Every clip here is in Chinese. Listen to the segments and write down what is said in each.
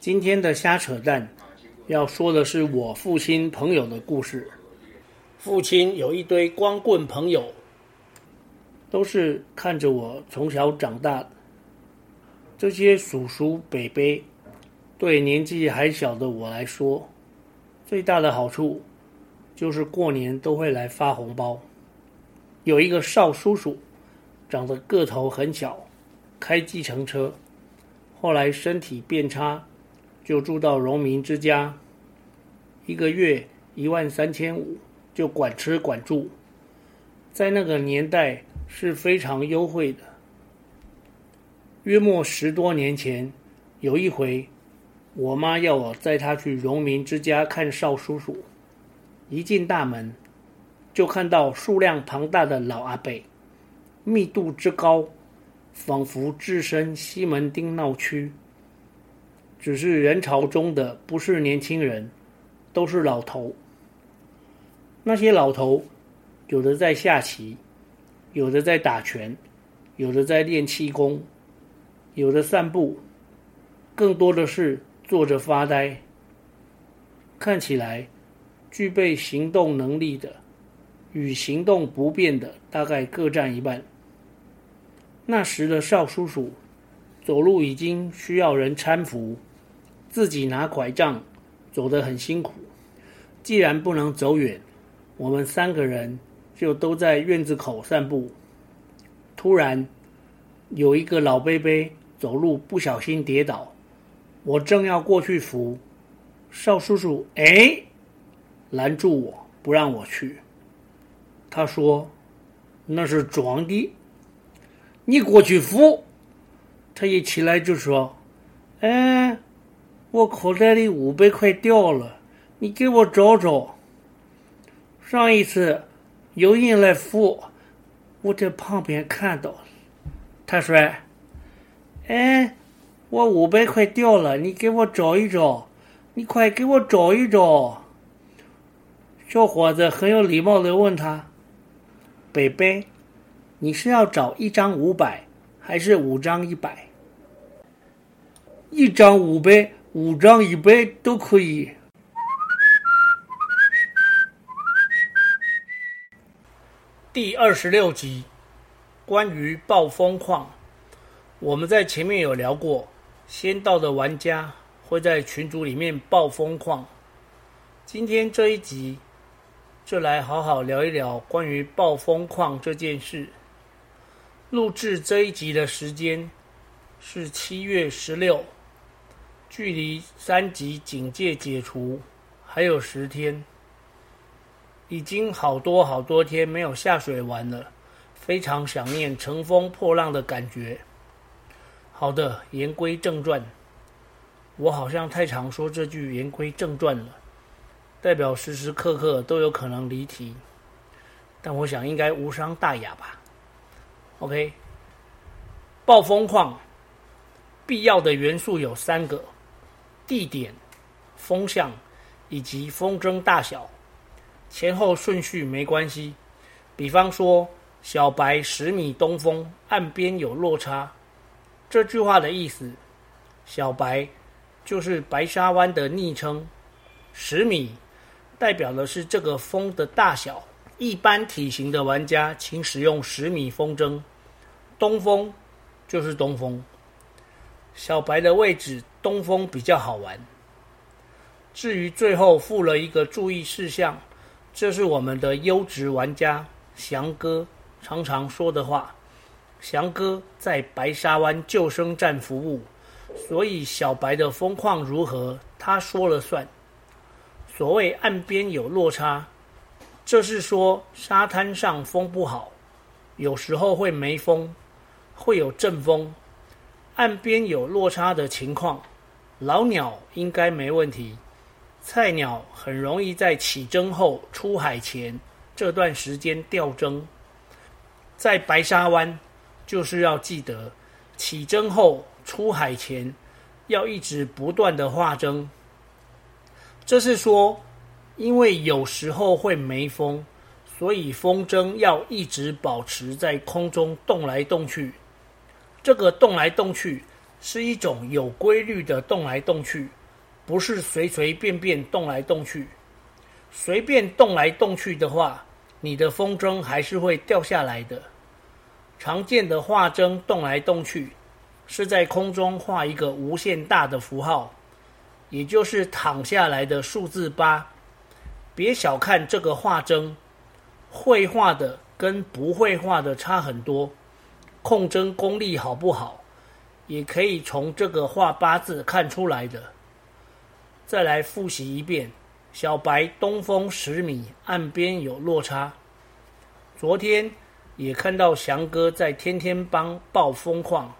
今天的瞎扯淡，要说的是我父亲朋友的故事。父亲有一堆光棍朋友，都是看着我从小长大的。这些叔叔伯伯，对年纪还小的我来说，最大的好处就是过年都会来发红包。有一个少叔叔。长得个头很小，开计程车，后来身体变差，就住到荣民之家，一个月一万三千五，就管吃管住，在那个年代是非常优惠的。约莫十多年前，有一回，我妈要我载她去荣民之家看少叔叔，一进大门，就看到数量庞大的老阿伯。密度之高，仿佛置身西门町闹区。只是人潮中的不是年轻人，都是老头。那些老头，有的在下棋，有的在打拳，有的在练气功，有的散步，更多的是坐着发呆。看起来具备行动能力的，与行动不便的，大概各占一半。那时的少叔叔走路已经需要人搀扶，自己拿拐杖走得很辛苦。既然不能走远，我们三个人就都在院子口散步。突然，有一个老伯伯走路不小心跌倒，我正要过去扶，邵叔叔哎，拦住我不让我去。他说：“那是装的，你过去扶。”他一起来就说：“哎，我口袋里五百块掉了，你给我找找。上一次有人来扶，我在旁边看到。他说：‘哎，我五百块掉了，你给我找一找，你快给我找一找。’小伙子很有礼貌地问他。”北北，你是要找一张五百，还是五张一百？一张五百，五张一百都可以。第二十六集，关于暴风矿，我们在前面有聊过，先到的玩家会在群组里面暴风矿。今天这一集。就来好好聊一聊关于暴风矿这件事。录制这一集的时间是七月十六，距离三级警戒解除还有十天，已经好多好多天没有下水玩了，非常想念乘风破浪的感觉。好的，言归正传，我好像太常说这句言归正传了。代表时时刻刻都有可能离题，但我想应该无伤大雅吧。OK，暴风矿必要的元素有三个：地点、风向以及风筝大小。前后顺序没关系。比方说，小白十米东风，岸边有落差。这句话的意思，小白就是白沙湾的昵称，十米。代表的是这个风的大小，一般体型的玩家请使用十米风筝，东风就是东风。小白的位置东风比较好玩。至于最后附了一个注意事项，这是我们的优质玩家翔哥常常说的话。翔哥在白沙湾救生站服务，所以小白的风况如何，他说了算。所谓岸边有落差，这是说沙滩上风不好，有时候会没风，会有阵风，岸边有落差的情况，老鸟应该没问题。菜鸟很容易在起征后出海前这段时间掉征。在白沙湾，就是要记得起征后出海前要一直不断的画征。这是说，因为有时候会没风，所以风筝要一直保持在空中动来动去。这个动来动去是一种有规律的动来动去，不是随随便便动来动去。随便动来动去的话，你的风筝还是会掉下来的。常见的画筝动来动去，是在空中画一个无限大的符号，也就是躺下来的数字八。别小看这个画筝，会画的跟不会画的差很多。控筝功力好不好，也可以从这个画八字看出来的。再来复习一遍：小白东风十米，岸边有落差。昨天也看到翔哥在天天帮报风况，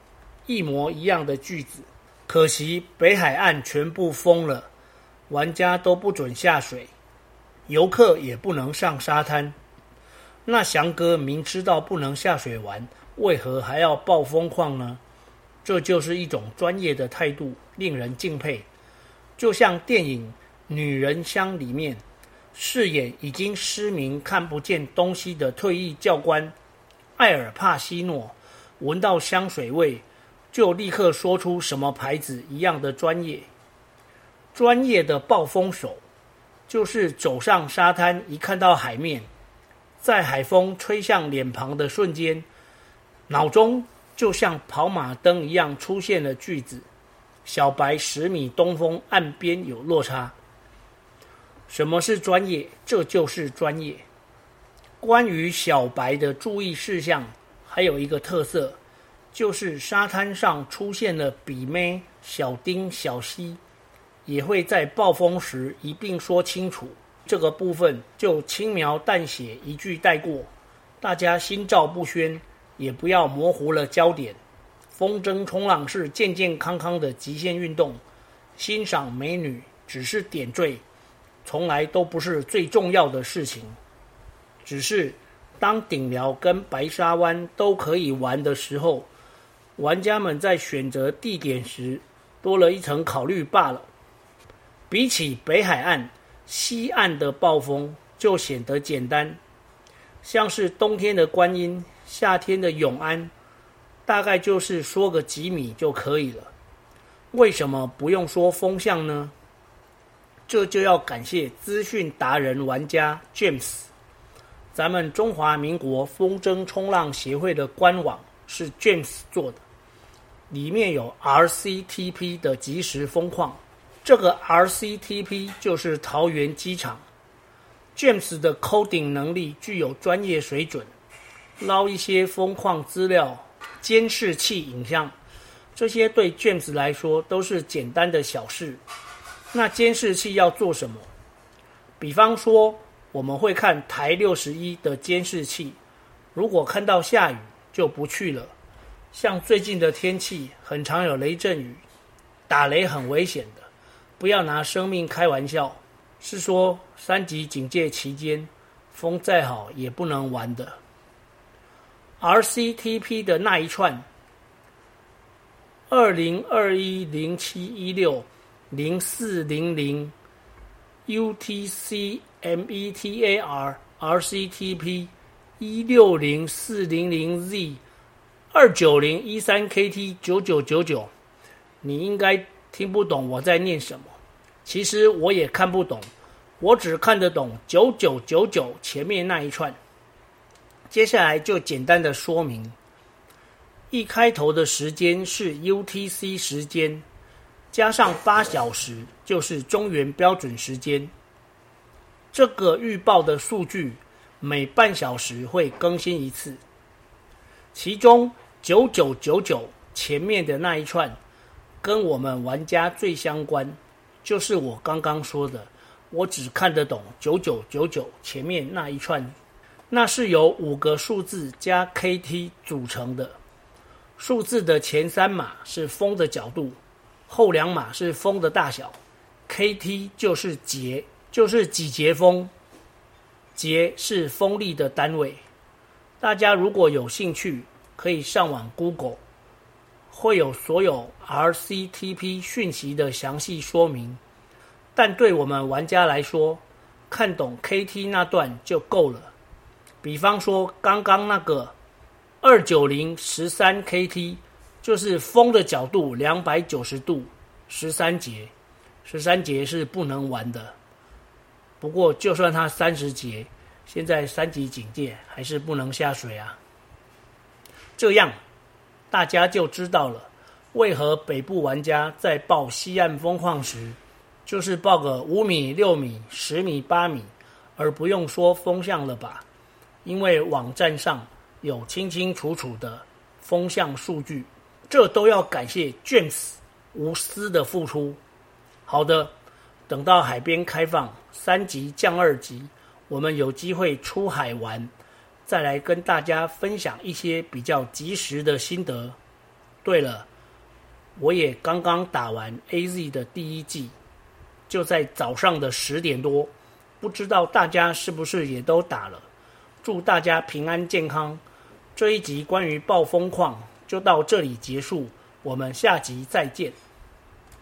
一模一样的句子。可惜北海岸全部封了，玩家都不准下水，游客也不能上沙滩。那翔哥明知道不能下水玩。为何还要报风况呢？这就是一种专业的态度，令人敬佩。就像电影《女人香》里面，饰演已经失明、看不见东西的退役教官艾尔帕西诺，闻到香水味就立刻说出什么牌子一样的专业。专业的暴风手，就是走上沙滩，一看到海面，在海风吹向脸庞的瞬间。脑中就像跑马灯一样出现了句子：“小白十米东风，岸边有落差。”什么是专业？这就是专业。关于小白的注意事项，还有一个特色，就是沙滩上出现了比妹、小丁、小西，也会在暴风时一并说清楚。这个部分就轻描淡写一句带过，大家心照不宣。也不要模糊了焦点。风筝冲浪是健健康康的极限运动，欣赏美女只是点缀，从来都不是最重要的事情。只是当顶寮跟白沙湾都可以玩的时候，玩家们在选择地点时多了一层考虑罢了。比起北海岸，西岸的暴风就显得简单，像是冬天的观音。夏天的永安，大概就是说个几米就可以了。为什么不用说风向呢？这就要感谢资讯达人玩家 James。咱们中华民国风筝冲浪协会的官网是 James 做的，里面有 RCTP 的即时风况。这个 RCTP 就是桃园机场。James 的 coding 能力具有专业水准。捞一些风况资料、监视器影像，这些对 James 来说都是简单的小事。那监视器要做什么？比方说，我们会看台六十一的监视器，如果看到下雨就不去了。像最近的天气很常有雷阵雨，打雷很危险的，不要拿生命开玩笑。是说三级警戒期间，风再好也不能玩的。RCTP 的那一串，二零二一零七一六零四零零 UTC METAR RCTP 一六零四零零 Z 二九零一三 KT 九九九九，你应该听不懂我在念什么。其实我也看不懂，我只看得懂九九九九前面那一串。接下来就简单的说明，一开头的时间是 UTC 时间，加上八小时就是中原标准时间。这个预报的数据每半小时会更新一次，其中九九九九前面的那一串跟我们玩家最相关，就是我刚刚说的，我只看得懂九九九九前面那一串。那是由五个数字加 KT 组成的，数字的前三码是风的角度，后两码是风的大小。kt 就是节，就是几节风，节是风力的单位。大家如果有兴趣，可以上网 Google，会有所有 RCTP 讯息的详细说明。但对我们玩家来说，看懂 kt 那段就够了。比方说，刚刚那个。二九零十三 kt 就是风的角度两百九十度，十三节，十三节是不能玩的。不过就算它三十节，现在三级警戒还是不能下水啊。这样大家就知道了，为何北部玩家在报西岸风况时，就是报个五米、六米、十米、八米，而不用说风向了吧？因为网站上。有清清楚楚的风向数据，这都要感谢 James 无私的付出。好的，等到海边开放，三级降二级，我们有机会出海玩，再来跟大家分享一些比较及时的心得。对了，我也刚刚打完 AZ 的第一季，就在早上的十点多，不知道大家是不是也都打了？祝大家平安健康。这一集关于暴风矿就到这里结束，我们下集再见。